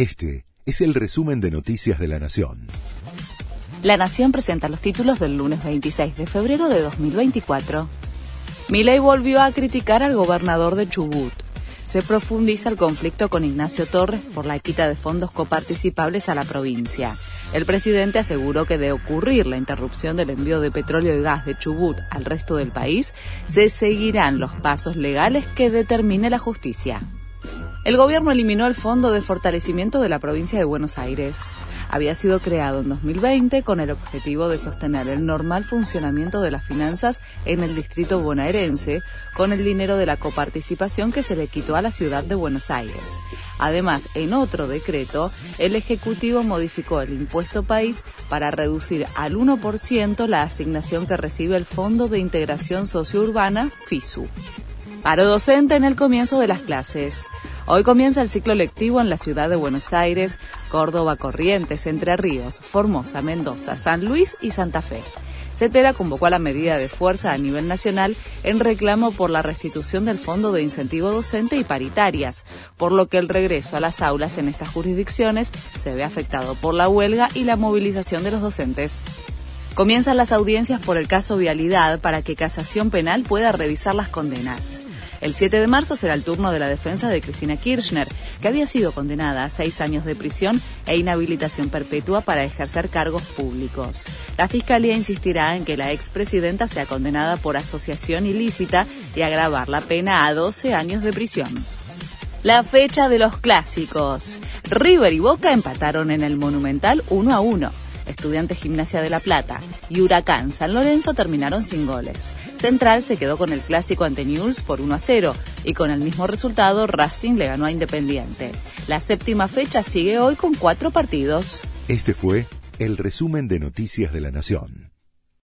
Este es el resumen de Noticias de la Nación. La Nación presenta los títulos del lunes 26 de febrero de 2024. Milei volvió a criticar al gobernador de Chubut. Se profundiza el conflicto con Ignacio Torres por la quita de fondos coparticipables a la provincia. El presidente aseguró que de ocurrir la interrupción del envío de petróleo y gas de Chubut al resto del país, se seguirán los pasos legales que determine la justicia. El gobierno eliminó el Fondo de Fortalecimiento de la provincia de Buenos Aires. Había sido creado en 2020 con el objetivo de sostener el normal funcionamiento de las finanzas en el distrito bonaerense con el dinero de la coparticipación que se le quitó a la ciudad de Buenos Aires. Además, en otro decreto, el Ejecutivo modificó el impuesto país para reducir al 1% la asignación que recibe el Fondo de Integración Sociourbana, FISU. Paro docente en el comienzo de las clases. Hoy comienza el ciclo lectivo en la ciudad de Buenos Aires, Córdoba, Corrientes, Entre Ríos, Formosa, Mendoza, San Luis y Santa Fe. CETERA convocó a la medida de fuerza a nivel nacional en reclamo por la restitución del Fondo de Incentivo Docente y Paritarias, por lo que el regreso a las aulas en estas jurisdicciones se ve afectado por la huelga y la movilización de los docentes. Comienzan las audiencias por el caso Vialidad para que Casación Penal pueda revisar las condenas. El 7 de marzo será el turno de la defensa de Cristina Kirchner, que había sido condenada a seis años de prisión e inhabilitación perpetua para ejercer cargos públicos. La Fiscalía insistirá en que la expresidenta sea condenada por asociación ilícita y agravar la pena a 12 años de prisión. La fecha de los clásicos. River y Boca empataron en el Monumental 1 a 1. Estudiantes Gimnasia de La Plata y Huracán San Lorenzo terminaron sin goles. Central se quedó con el clásico ante News por 1 a 0 y con el mismo resultado Racing le ganó a Independiente. La séptima fecha sigue hoy con cuatro partidos. Este fue el resumen de Noticias de la Nación.